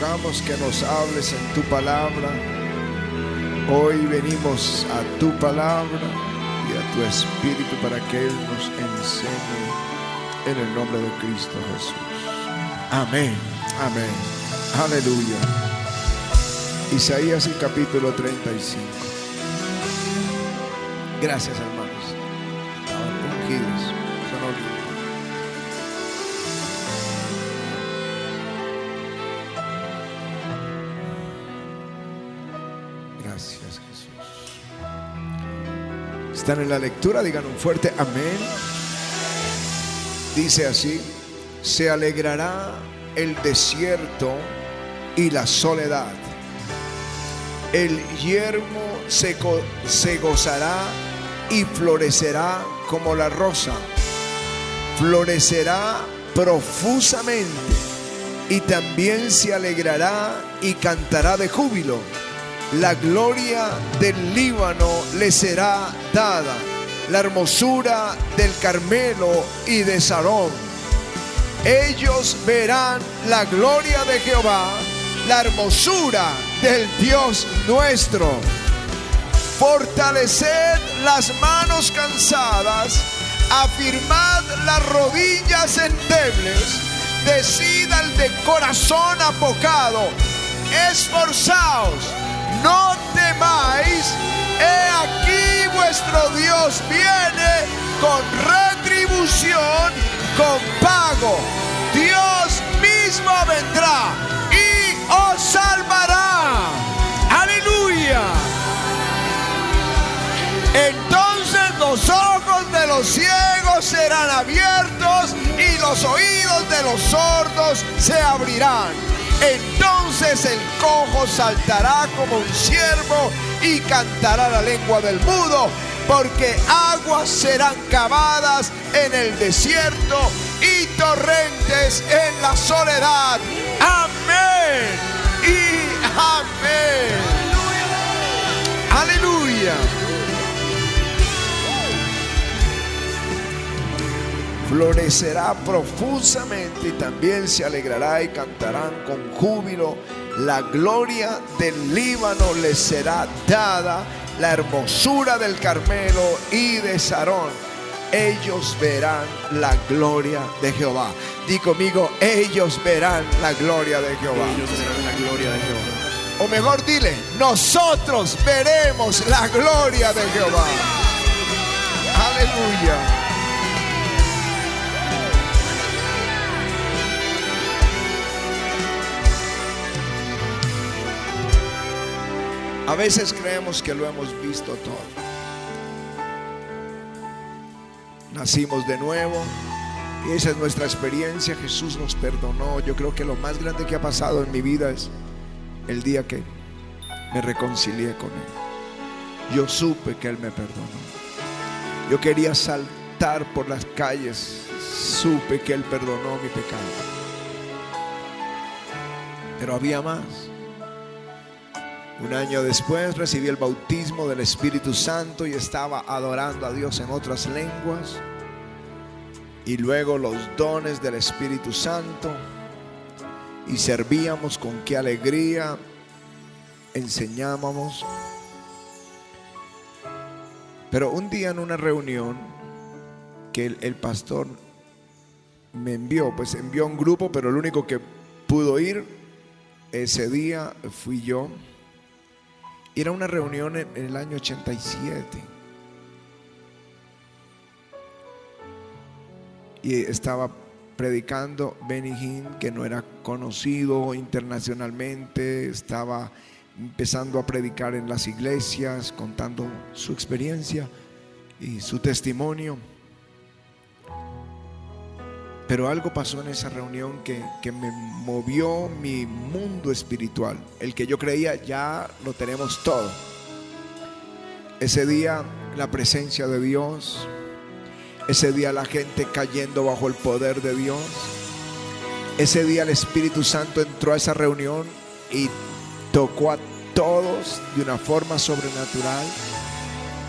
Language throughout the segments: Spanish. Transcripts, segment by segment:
rogamos que nos hables en tu palabra. Hoy venimos a tu palabra y a tu espíritu para que Él nos enseñe en el nombre de Cristo Jesús. Amén, amén, aleluya. Isaías el capítulo 35. Gracias hermanos. Ungidos, Están en la lectura, digan un fuerte amén. Dice así, se alegrará el desierto y la soledad. El yermo se, se gozará y florecerá como la rosa. Florecerá profusamente y también se alegrará y cantará de júbilo. La gloria del Líbano le será dada, la hermosura del Carmelo y de Sarón. Ellos verán la gloria de Jehová, la hermosura del Dios nuestro. Fortaleced las manos cansadas, afirmad las rodillas endebles, decid al de corazón apocado, esforzaos, no temáis, he aquí vuestro Dios viene con retribución, con pago. Dios mismo vendrá y os salvará. Aleluya. Entonces los ojos de los ciegos serán abiertos y los oídos de los sordos se abrirán. Entonces el cojo saltará como un ciervo y cantará la lengua del mudo, porque aguas serán cavadas en el desierto y torrentes en la soledad. Amén y amén. Aleluya. Florecerá profusamente y también se alegrará y cantarán con júbilo. La gloria del Líbano les será dada, la hermosura del Carmelo y de Sarón. Ellos verán la gloria de Jehová. Di conmigo, ellos verán la gloria de Jehová. Ellos verán la gloria de Jehová. O mejor dile, nosotros veremos la gloria de Jehová. Aleluya. A veces creemos que lo hemos visto todo. Nacimos de nuevo y esa es nuestra experiencia. Jesús nos perdonó. Yo creo que lo más grande que ha pasado en mi vida es el día que me reconcilié con Él. Yo supe que Él me perdonó. Yo quería saltar por las calles. Supe que Él perdonó mi pecado. Pero había más. Un año después recibí el bautismo del Espíritu Santo y estaba adorando a Dios en otras lenguas. Y luego los dones del Espíritu Santo. Y servíamos con qué alegría. Enseñábamos. Pero un día en una reunión que el, pastor me envió, pues envió un grupo, pero el único que pudo ir ese día fui yo. Era una reunión en, en el año 87. Y estaba predicando Benny Hinn, que no era conocido internacionalmente, estaba empezando a predicar en las iglesias, contando su experiencia y su testimonio. Pero algo pasó en esa reunión que, que me movió mi mundo espiritual. El que yo creía ya lo tenemos todo. Ese día la presencia de Dios. Ese día la gente cayendo bajo el poder de Dios. Ese día el Espíritu Santo entró a esa reunión y tocó a todos de una forma sobrenatural.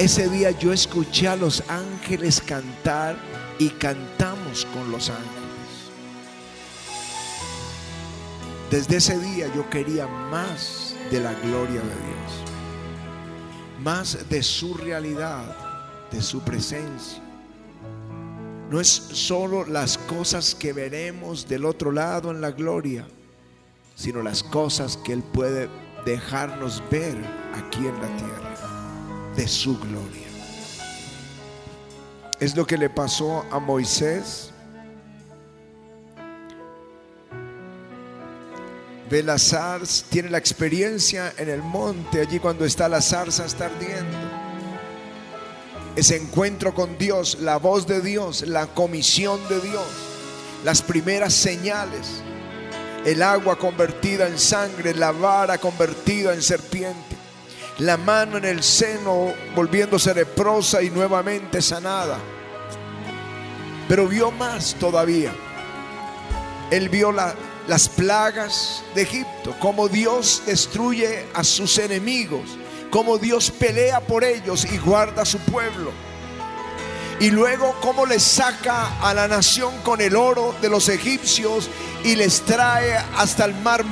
Ese día yo escuché a los ángeles cantar y cantamos con los ángeles. desde ese día yo quería más de la gloria de Dios, más de su realidad, de su presencia. No es solo las cosas que veremos del otro lado en la gloria, sino las cosas que Él puede dejarnos ver aquí en la tierra, de su gloria. Es lo que le pasó a Moisés ve la zarza, tiene la experiencia en el monte, allí cuando está la zarza está ardiendo. Ese encuentro con Dios, la voz de Dios, la comisión de Dios, las primeras señales, el agua convertida en sangre, la vara convertida en serpiente, la mano en el seno volviéndose leprosa y nuevamente sanada. Pero vio más todavía. Él vio la, las plagas de Egipto, cómo Dios destruye a sus enemigos, cómo Dios pelea por ellos y guarda a su pueblo. Y luego cómo les saca a la nación con el oro de los egipcios y les trae hasta el mar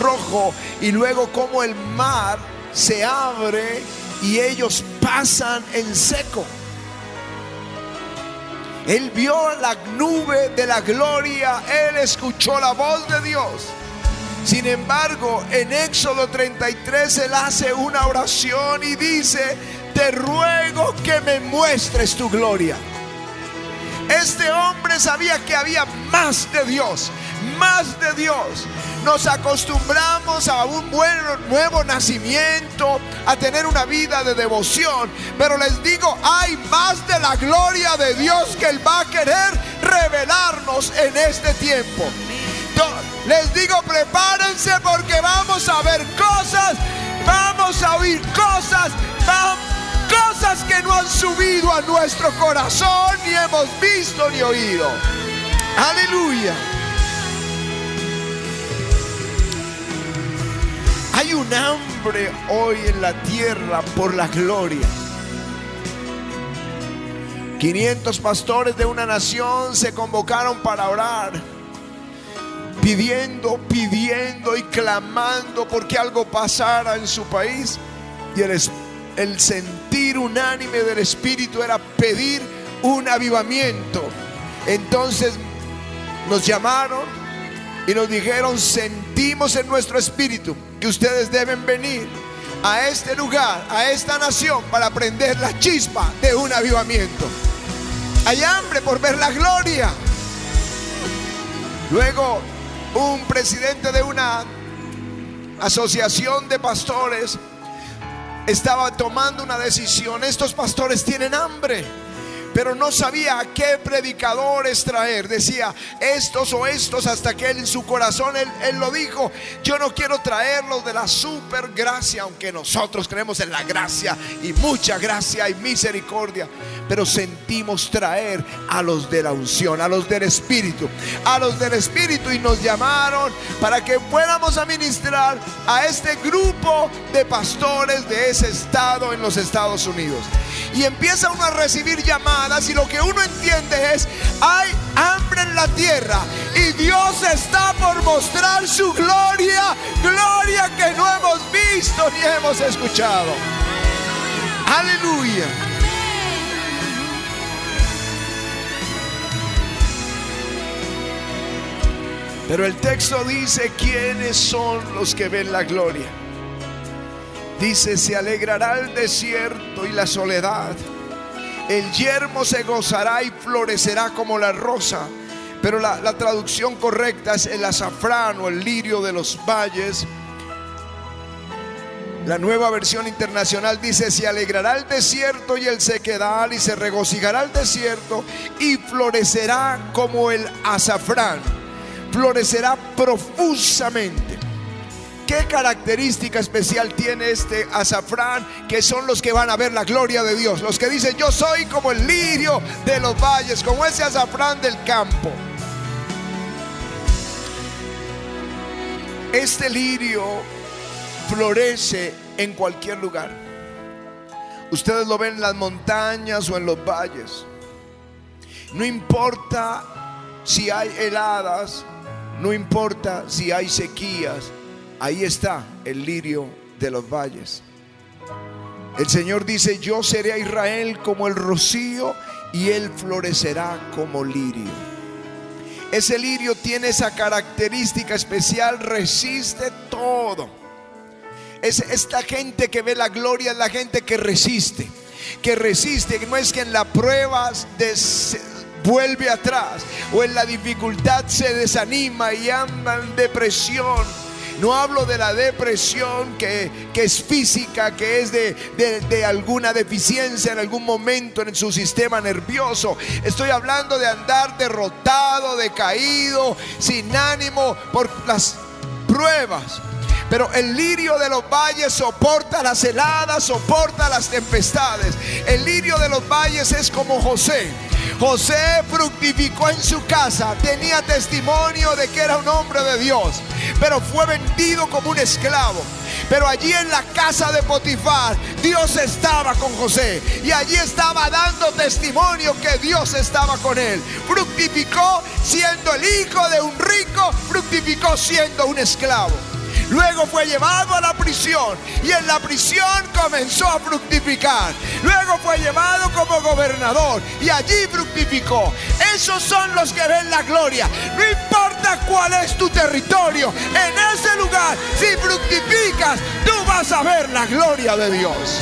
rojo. Y luego cómo el mar se abre y ellos pasan en seco. Él vio la nube de la gloria, él escuchó la voz de Dios. Sin embargo, en Éxodo 33 él hace una oración y dice, te ruego que me muestres tu gloria. Este hombre sabía que había más de Dios, más de Dios. Nos acostumbramos a un buen nuevo nacimiento, a tener una vida de devoción. Pero les digo, hay más de la gloria de Dios que Él va a querer revelarnos en este tiempo. Les digo, prepárense porque vamos a ver cosas, vamos a oír cosas, cosas que no han subido a nuestro corazón ni hemos visto ni oído. Aleluya. Hay un hambre hoy en la tierra por la gloria. 500 pastores de una nación se convocaron para orar, pidiendo, pidiendo y clamando porque algo pasara en su país. Y el, sentir unánime del Espíritu era pedir un avivamiento. Entonces nos llamaron y nos dijeron, sentimos en nuestro espíritu que ustedes deben venir a este lugar, a esta nación, para prender la chispa de un avivamiento. Hay hambre por ver la gloria. Luego, un presidente de una asociación de pastores estaba tomando una decisión. Estos pastores tienen hambre pero no sabía a qué predicadores traer. Decía estos o estos hasta que él en su corazón, él, él lo dijo, yo no quiero traerlos de la super gracia, aunque nosotros creemos en la gracia y mucha gracia y misericordia, pero sentimos traer a los de la unción, a los del Espíritu, a los del Espíritu y nos llamaron para que fuéramos a ministrar a este grupo de pastores de ese estado en los Estados Unidos. Y empieza uno a recibir llamadas y lo que uno entiende es, hay hambre en la tierra y Dios está por mostrar su gloria, gloria que no hemos visto ni hemos escuchado. Aleluya. Pero el texto dice quiénes son los que ven la gloria. Dice, se alegrará el desierto y la soledad el yermo se gozará y florecerá como la rosa. Pero la, traducción correcta es el azafrán o el lirio de los valles. La nueva versión internacional dice, se alegrará el desierto y el sequedal y se regocijará el desierto y florecerá como el azafrán. Florecerá profusamente. ¿Qué característica especial tiene este azafrán? Que son los que van a ver la gloria de Dios. Los que dicen, yo soy como el lirio de los valles, como ese azafrán del campo. Este lirio florece en cualquier lugar. Ustedes lo ven en las montañas o en los valles. No importa si hay heladas, No importa si hay sequías, ahí está el lirio de los valles. El Señor dice, yo seré a Israel como el rocío y él florecerá como lirio. Ese lirio tiene esa característica especial, resiste todo. Es esta gente que ve la gloria, es la gente que resiste, que resiste, no es que en la prueba vuelve atrás o en la dificultad se desanima y anda en depresión no hablo de la depresión que, es física, que es de, de, alguna deficiencia en algún momento en su sistema nervioso. Estoy hablando de andar derrotado, decaído, sin ánimo por las pruebas. Pero el lirio de los valles soporta las heladas, soporta las tempestades. El lirio de los valles es como José. José fructificó en su casa, tenía testimonio de que era un hombre de Dios, pero fue vendido como un esclavo. Pero allí en la casa de Potifar, Dios estaba con José. Y allí estaba dando testimonio que Dios estaba con él. Fructificó siendo el hijo de un rico, fructificó siendo un esclavo. Luego fue llevado a la prisión y en la prisión comenzó a fructificar. Luego fue llevado como gobernador y allí fructificó. Esos son los que ven la gloria. No importa cuál es tu territorio, en ese lugar, si fructificas, tú vas a ver la gloria de Dios.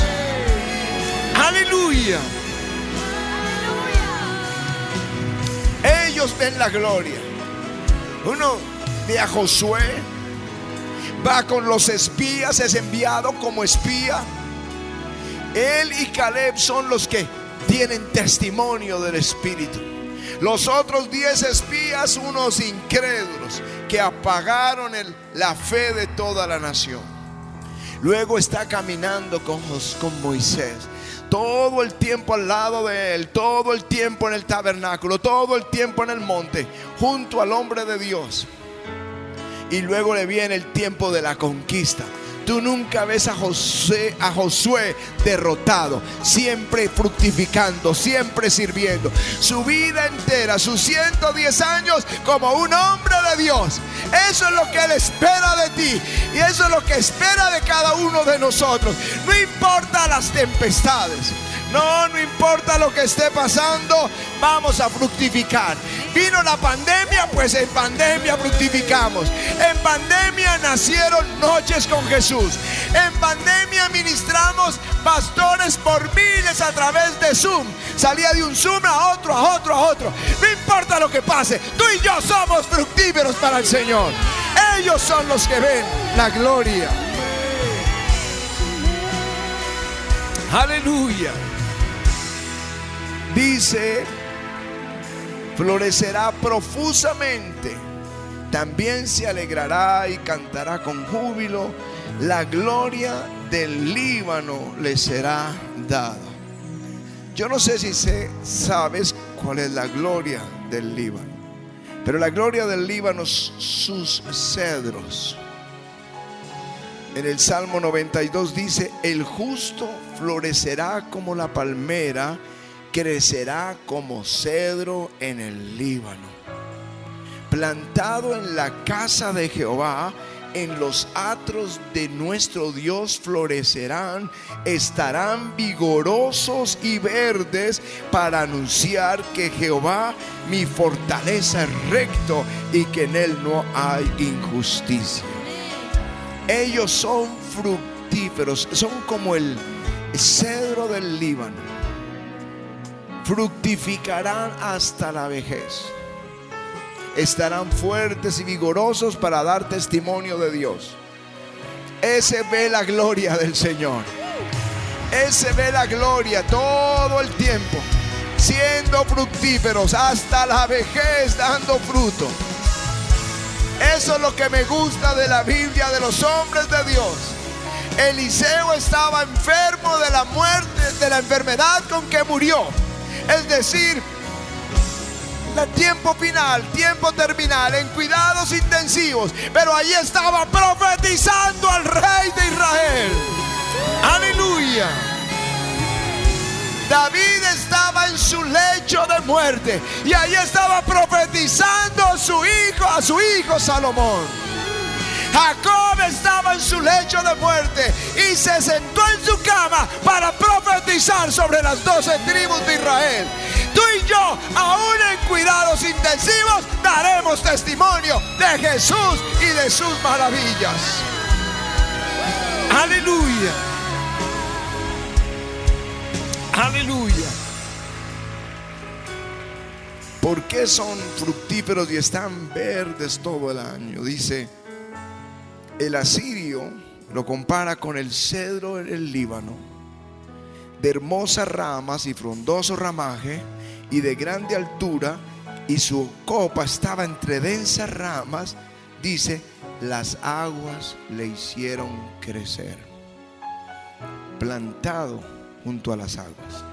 Aleluya. Ellos ven la gloria. Uno ve a Josué va con los espías, es enviado como espía. Él y Caleb son los que tienen testimonio del Espíritu. Los otros diez espías, unos incrédulos, que apagaron la fe de toda la nación. Luego está caminando con, con Moisés todo el tiempo al lado de él, todo el tiempo en el tabernáculo, todo el tiempo en el monte, junto al hombre de Dios y luego le viene el tiempo de la conquista. Tú nunca ves a José, a Josué derrotado, siempre fructificando, siempre sirviendo. Su vida entera, sus 110 años como un hombre de Dios. Eso es lo que Él espera de ti y eso es lo que espera de cada uno de nosotros. No importa las tempestades. No, no importa lo que esté pasando, vamos a fructificar. Vino la pandemia, pues en pandemia fructificamos. En pandemia nacieron noches con Jesús. En pandemia ministramos pastores por miles a través de Zoom. Salía de un Zoom a otro, a otro, a otro. No importa lo que pase, tú y yo somos fructíferos para el Señor. Ellos son los que ven la gloria. Aleluya dice, florecerá profusamente, también se alegrará y cantará con júbilo, la gloria del Líbano le será dada. Yo no sé si sabes cuál es la gloria del Líbano, pero la gloria del Líbano es sus cedros. En el Salmo 92 dice, el justo florecerá como la palmera crecerá como cedro en el Líbano. Plantado en la casa de Jehová, en los atros de nuestro Dios florecerán, estarán vigorosos y verdes para anunciar que Jehová mi fortaleza es recto y que en él no hay injusticia. Ellos son fructíferos, son como el cedro del Líbano fructificarán hasta la vejez. Estarán fuertes y vigorosos para dar testimonio de Dios. Ese ve la gloria del Señor. Ese ve la gloria todo el tiempo, siendo fructíferos hasta la vejez, dando fruto. Eso es lo que me gusta de la Biblia de los hombres de Dios. Eliseo estaba enfermo de la muerte, de la enfermedad con que murió es decir, el tiempo final, tiempo terminal, en cuidados intensivos. Pero allí estaba profetizando al rey de Israel. Aleluya. David estaba en su lecho de muerte y ahí estaba profetizando a su hijo, a su hijo Salomón. Jacob estaba en su lecho de muerte y se sentó en su cama para profetizar sobre las doce tribus de Israel. Tú y yo, aún en cuidados intensivos, daremos testimonio de Jesús y de sus maravillas. Aleluya. Aleluya. ¿Por qué son fructíferos y están verdes todo el año? Dice, el asirio lo compara con el cedro del Líbano, de hermosas ramas y frondoso ramaje y de grande altura, y su copa estaba entre densas ramas, dice, las aguas le hicieron crecer, plantado junto a las aguas.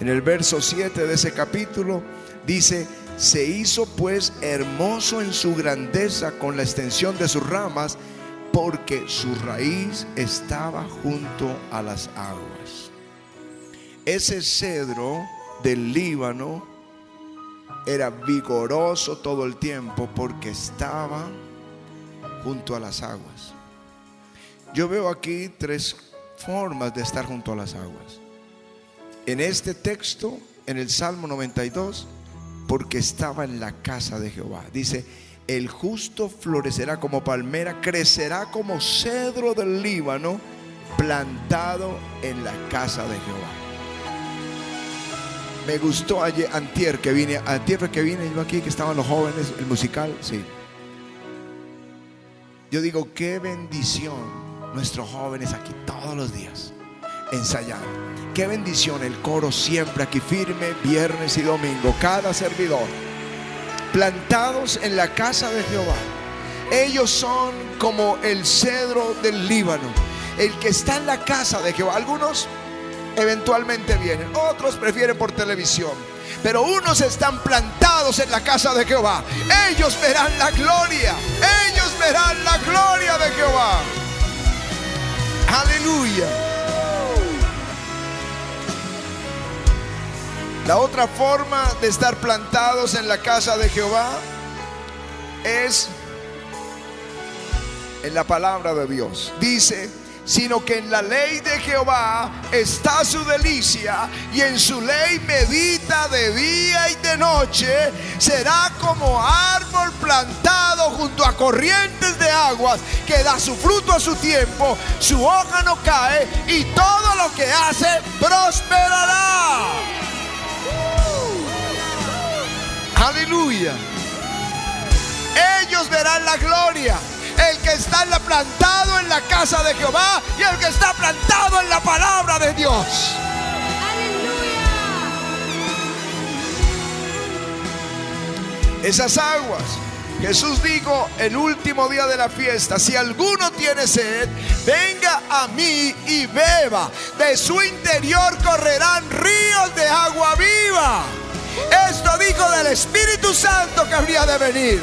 En el verso 7 de ese capítulo dice, se hizo pues hermoso en su grandeza con la extensión de sus ramas, porque su raíz estaba junto a las aguas. Ese cedro del Líbano era vigoroso todo el tiempo porque estaba junto a las aguas. Yo veo aquí tres formas de estar junto a las aguas. En este texto, en el Salmo 92, porque estaba en la casa de Jehová. Dice, el justo florecerá como palmera, crecerá como cedro del Líbano, plantado en la casa de Jehová. Me gustó ayer, antier que vine, antier que vine yo aquí, que estaban los jóvenes, el musical, sí. Yo digo, qué bendición nuestros jóvenes aquí todos los días ensayar. Qué bendición el coro siempre aquí firme, viernes y domingo, cada servidor plantados en la casa de Jehová. Ellos son como el cedro del Líbano, el que está en la casa de Jehová. Algunos eventualmente vienen, otros prefieren por televisión, pero unos están plantados en la casa de Jehová. Ellos verán la gloria, ellos verán la gloria de Jehová. Aleluya. La otra forma de estar plantados en la casa de Jehová es en la palabra de Dios. Dice, sino que en la ley de Jehová está su delicia y en su ley medita de día y de noche. Será como árbol plantado junto a corrientes de aguas que da su fruto a su tiempo, su hoja no cae y todo lo que hace prosperará. Aleluya. Ellos verán la gloria. El que está plantado en la casa de Jehová y el que está plantado en la palabra de Dios. Aleluya. Esas aguas. Jesús dijo el último día de la fiesta, si alguno tiene sed, venga a mí y beba. De su interior correrán ríos de agua viva. Esto dijo del Espíritu Santo que habría de venir.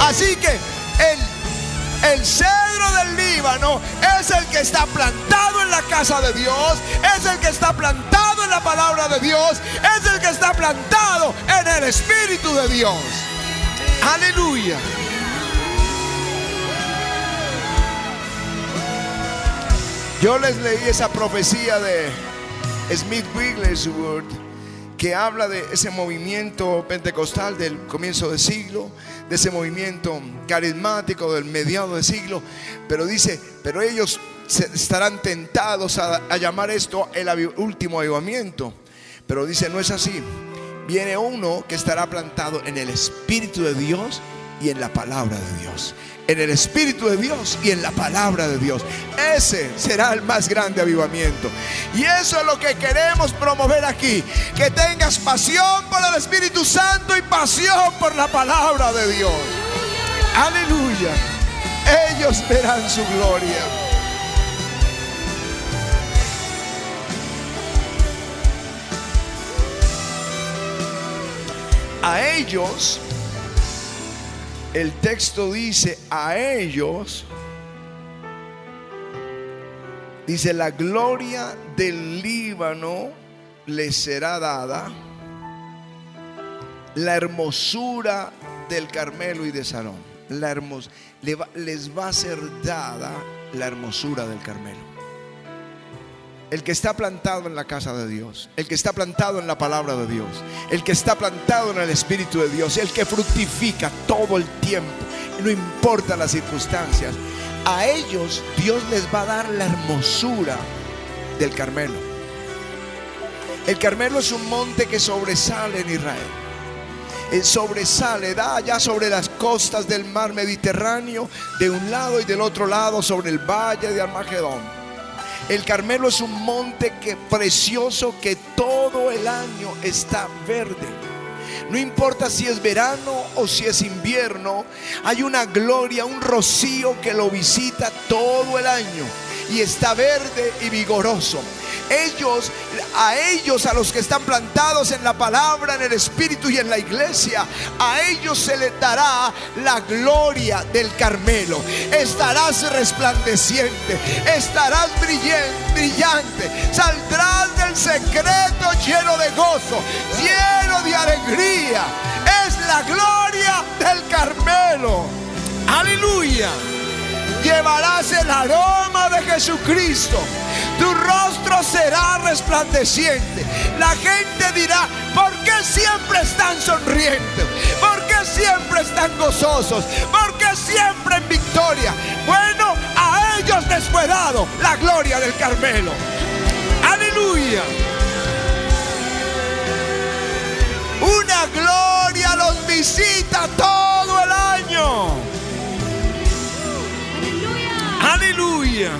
Así que el, el cedro del Líbano es el que está plantado en la casa de Dios, es el que está plantado en la palabra de Dios, es el que está plantado en el Espíritu de Dios. Aleluya. Yo les leí esa profecía de Smith Wigglesworth que habla de ese movimiento pentecostal del comienzo del siglo, de ese movimiento carismático del mediado del siglo, pero dice, pero ellos estarán tentados a, a llamar esto el último avivamiento, pero dice, no es así, viene uno que estará plantado en el Espíritu de Dios y en la palabra de Dios en el Espíritu de Dios y en la palabra de Dios. Ese será el más grande avivamiento. Y eso es lo que queremos promover aquí. Que tengas pasión por el Espíritu Santo y pasión por la palabra de Dios. Aleluya. Ellos verán su gloria. A ellos el texto dice a ellos, dice la gloria del Líbano les será dada la hermosura del Carmelo y de Sarón. La hermos les va a ser dada la hermosura del Carmelo. El que está plantado en la casa de Dios, el que está plantado en la palabra de Dios, el que está plantado en el Espíritu de Dios, el que fructifica todo el tiempo, no importa las circunstancias, a ellos Dios les va a dar la hermosura del Carmelo. El Carmelo es un monte que sobresale en Israel. El sobresale, da allá sobre las costas del mar Mediterráneo, de un lado y del otro lado, sobre el valle de Armagedón. El Carmelo es un monte que precioso que todo el año está verde. No importa si es verano o si es invierno, hay una gloria, un rocío que lo visita todo el año y está verde y vigoroso. Ellos, a ellos, a los que están plantados en la palabra, en el Espíritu y en la iglesia, a ellos se les dará la gloria del Carmelo. Estarás resplandeciente, estarás brillante, saldrás del secreto lleno de gozo, lleno de alegría. Es la gloria del Carmelo. Aleluya llevarás el aroma de Jesucristo. Tu rostro será resplandeciente. La gente dirá, ¿por qué siempre están sonrientes? ¿Por qué siempre están gozosos? ¿Por qué siempre en victoria? Bueno, a ellos les fue dado la gloria del Carmelo. Aleluya. Una gloria los visita todo el año. Aleluya.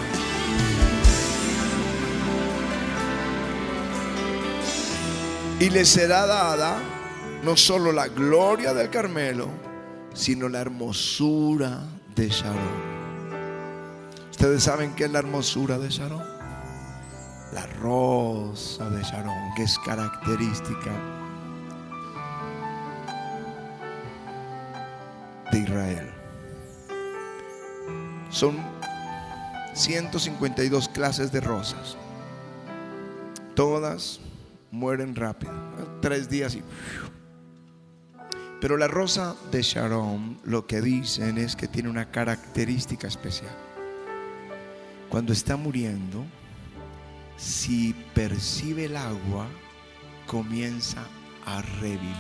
Y le será dada no solo la gloria del Carmelo, sino la hermosura de Sharon. Ustedes saben qué es la hermosura de Sharon. La rosa de Sharon, que es característica de Israel. Son 152 clases de rosas. Todas mueren rápido. Tres días y... Pero la rosa de Sharon lo que dicen es que tiene una característica especial. Cuando está muriendo, si percibe el agua, comienza a revivir,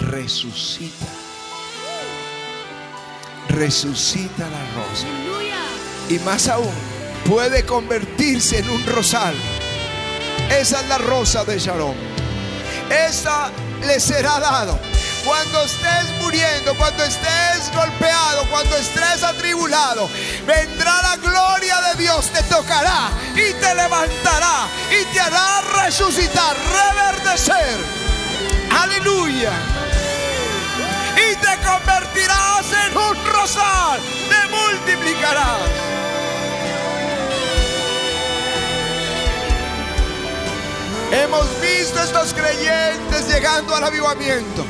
resucita. Resucita la rosa y más aún puede convertirse en un rosal. Esa es la rosa de Sharon. Esa le será dado. Cuando estés muriendo, cuando estés golpeado, cuando estés atribulado, vendrá la gloria de Dios, te tocará y te levantará y te hará resucitar, reverdecer. Aleluya. Y te convertirás en un rosal, multiplicarás. Hemos visto estos creyentes llegando al avivamiento.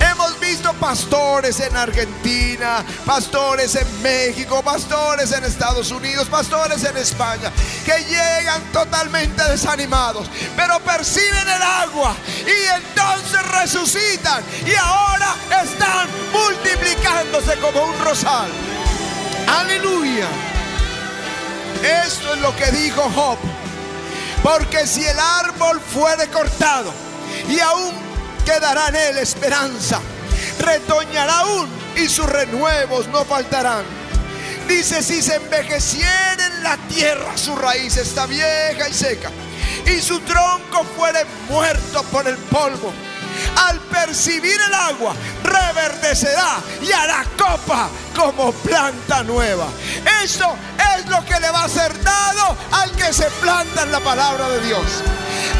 Hemos visto pastores en Argentina, pastores en México, pastores en Estados Unidos, pastores en España, que llegan totalmente desanimados, pero perciben el agua y entonces resucitan y ahora están multiplicándose como un rosal. Aleluya. Esto es lo que dijo Job. Porque si el árbol fuere cortado y aún quedará en él esperanza, retoñará aún y sus renuevos no faltarán. Dice, si se envejeciera en la tierra, su raíz está vieja y seca, y su tronco fuere muerto por el polvo al percibir el agua, reverdecerá y hará copa como planta nueva. Eso es lo que le va a ser dado al que se planta en la palabra de Dios.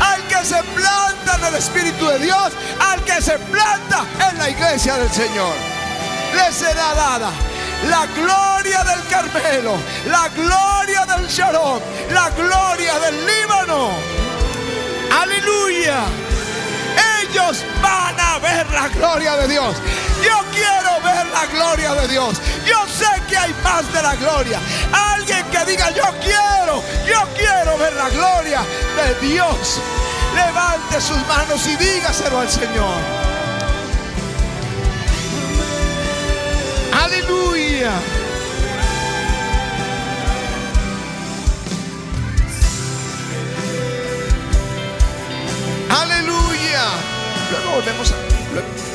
Al que se planta en el Espíritu de Dios, al que se planta en la iglesia del Señor. Le será dada la gloria del Carmelo, la gloria del Sharon, la gloria del Líbano. Aleluya ellos van a ver la gloria de Dios. Yo quiero ver la gloria de Dios. Yo sé que hay más de la gloria. Alguien que diga, yo quiero, yo quiero ver la gloria de Dios. Levante sus manos y dígaselo al Señor. Aleluya. luego volvemos a.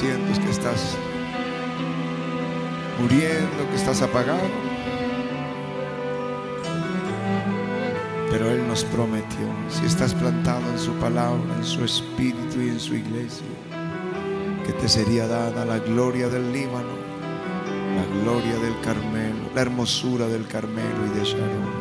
sientes que estás muriendo, que estás apagado. Pero Él nos prometió, si estás plantado en su palabra, en su espíritu y en su iglesia, que te sería dada la gloria del Líbano, la gloria del Carmelo, la hermosura del Carmelo y de Sharon.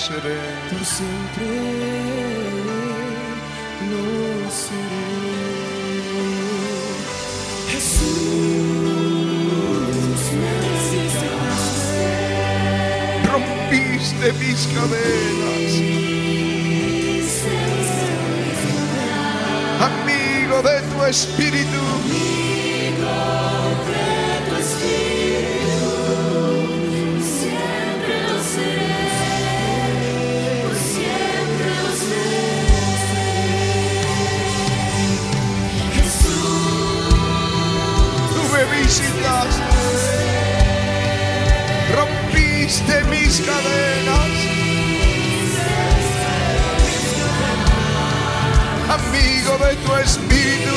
seré. Por siempre lo seré. Jesús, me Rompiste mis cadenas. Amigo de tu espíritu. Amigo de tu espíritu.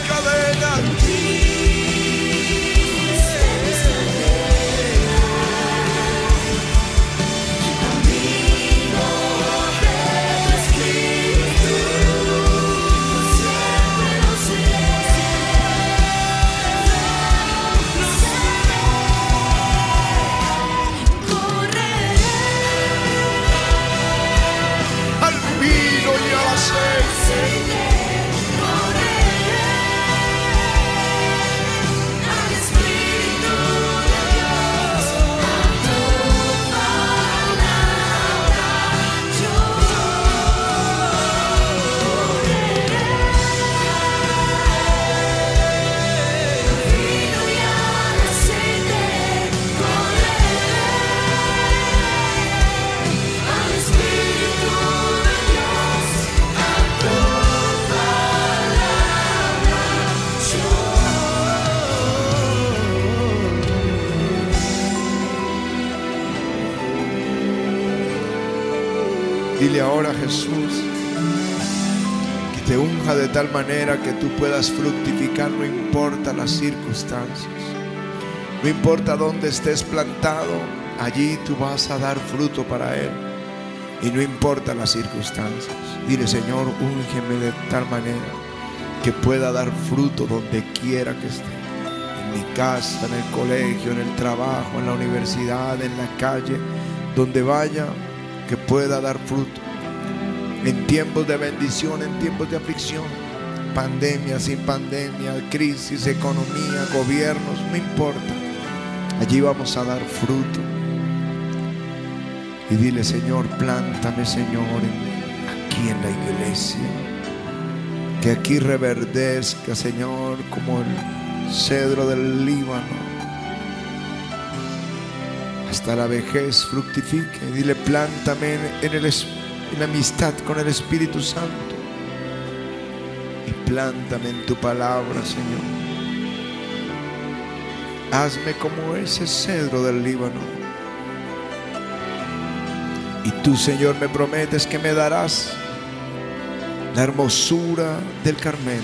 Cadenas. Manera que tú puedas fructificar, no importa las circunstancias, no importa dónde estés plantado, allí tú vas a dar fruto para Él. Y no importa las circunstancias. Dile, Señor, úngeme de tal manera que pueda dar fruto donde quiera que esté. En mi casa, en el colegio, en el trabajo, en la universidad, en la calle, donde vaya, que pueda dar fruto. En tiempos de bendición, en tiempos de aflicción, pandemia, sin pandemia, crisis, economía, gobiernos, no importa. Allí vamos a dar fruto. Y dile, Señor, plántame, Señor, aquí en la iglesia. Que aquí reverdezca, Señor, como el cedro del Líbano. Hasta la vejez fructifique. Dile, plántame en, el en la amistad con el Espíritu Santo. Plántame en tu palabra, Señor. Hazme como ese cedro del Líbano. Y tú, Señor, me prometes que me darás la hermosura del Carmelo.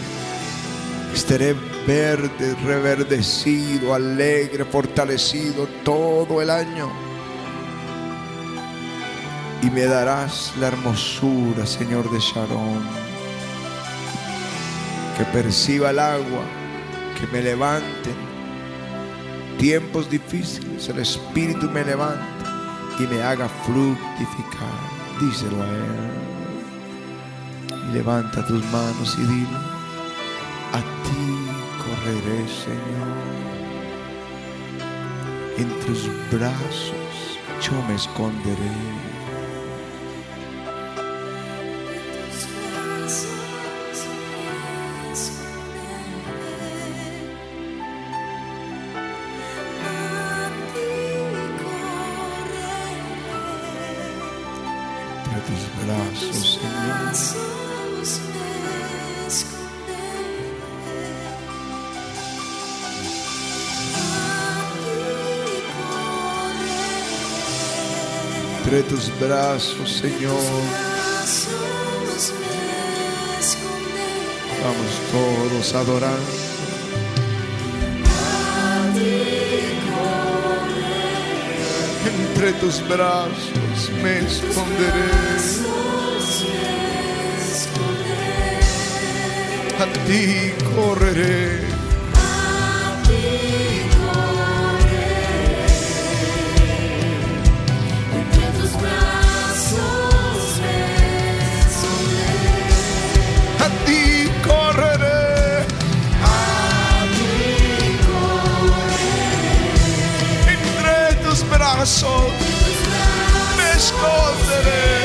Estaré verde, reverdecido, alegre, fortalecido todo el año. Y me darás la hermosura, Señor de Sharon. Que perciba el agua, que me levanten. Tiempos difíciles, el Espíritu me levanta y me haga fructificar. Díselo a Él. Y levanta tus manos y dile, a ti correré, Señor. En tus brazos yo me esconderé. Tus brazos, Señor. Vamos todos a adorar. Entre tus brazos me esconderé. A ti correré. Esconderé.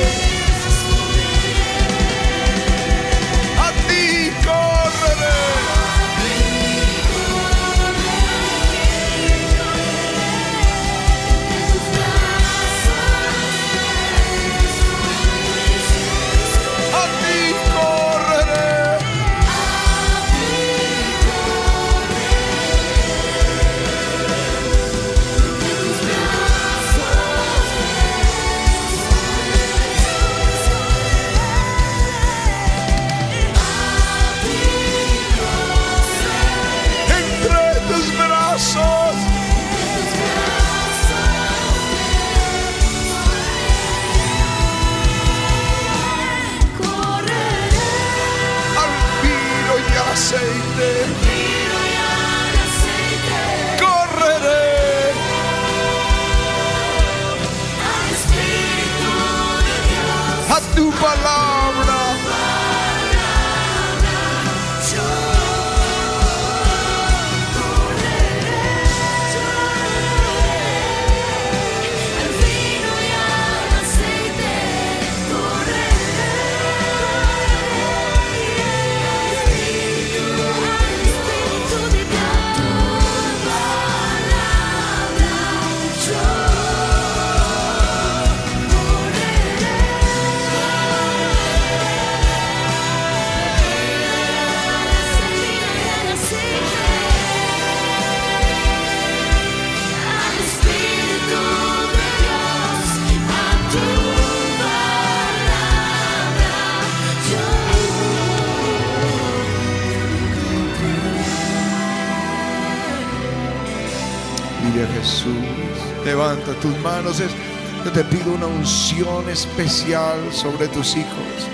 Unción especial sobre tus hijos.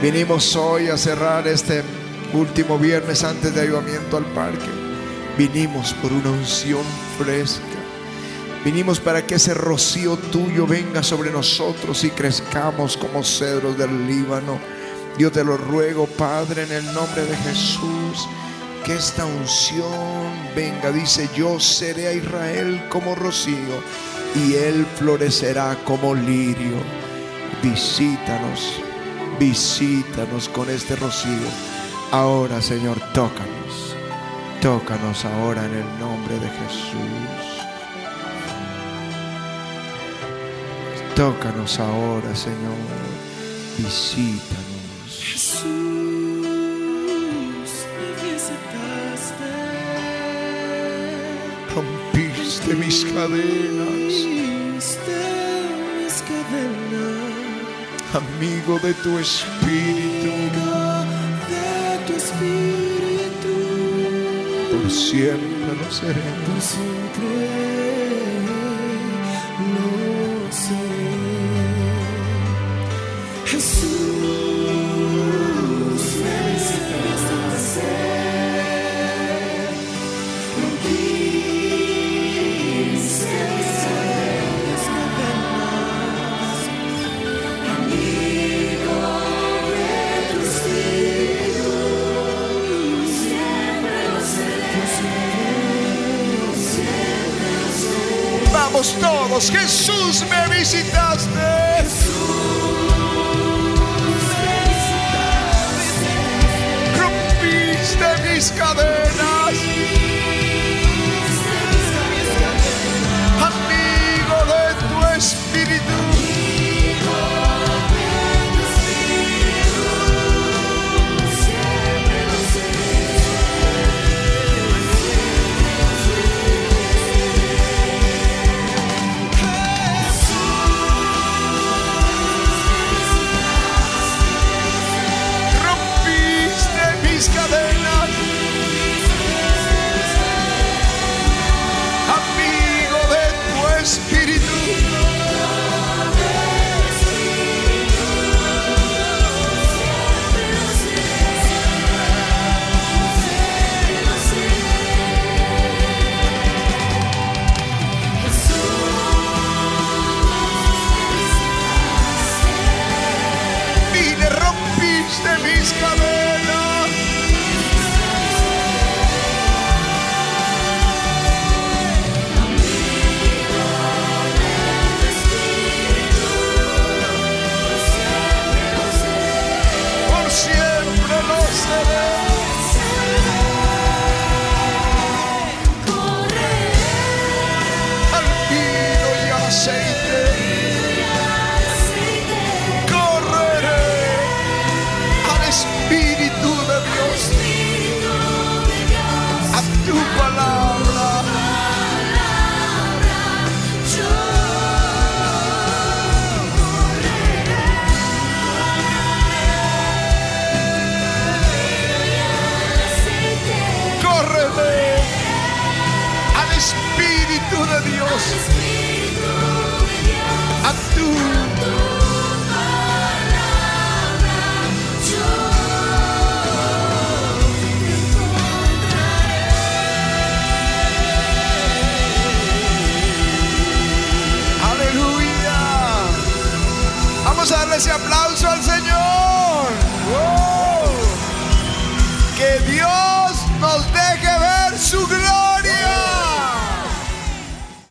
Vinimos hoy a cerrar este último viernes antes de ayudamiento al parque. Vinimos por una unción fresca. Vinimos para que ese rocío tuyo venga sobre nosotros y crezcamos como cedros del Líbano. Yo te lo ruego, Padre, en el nombre de Jesús, que esta unción venga. Dice, yo seré a Israel como rocío y él florecerá como lirio. Visítanos, visítanos con este rocío. Ahora, Señor, tócanos. Tócanos ahora en el nombre de Jesús. Tócanos ahora, Señor. Visítanos. Rompiste mis cadenas, amigo de tu espíritu. de tu espíritu. Por siempre lo seré. Por siempre todos, Jesús me visitaste. Rompiste mis cadenas. Amigo de tu espíritu.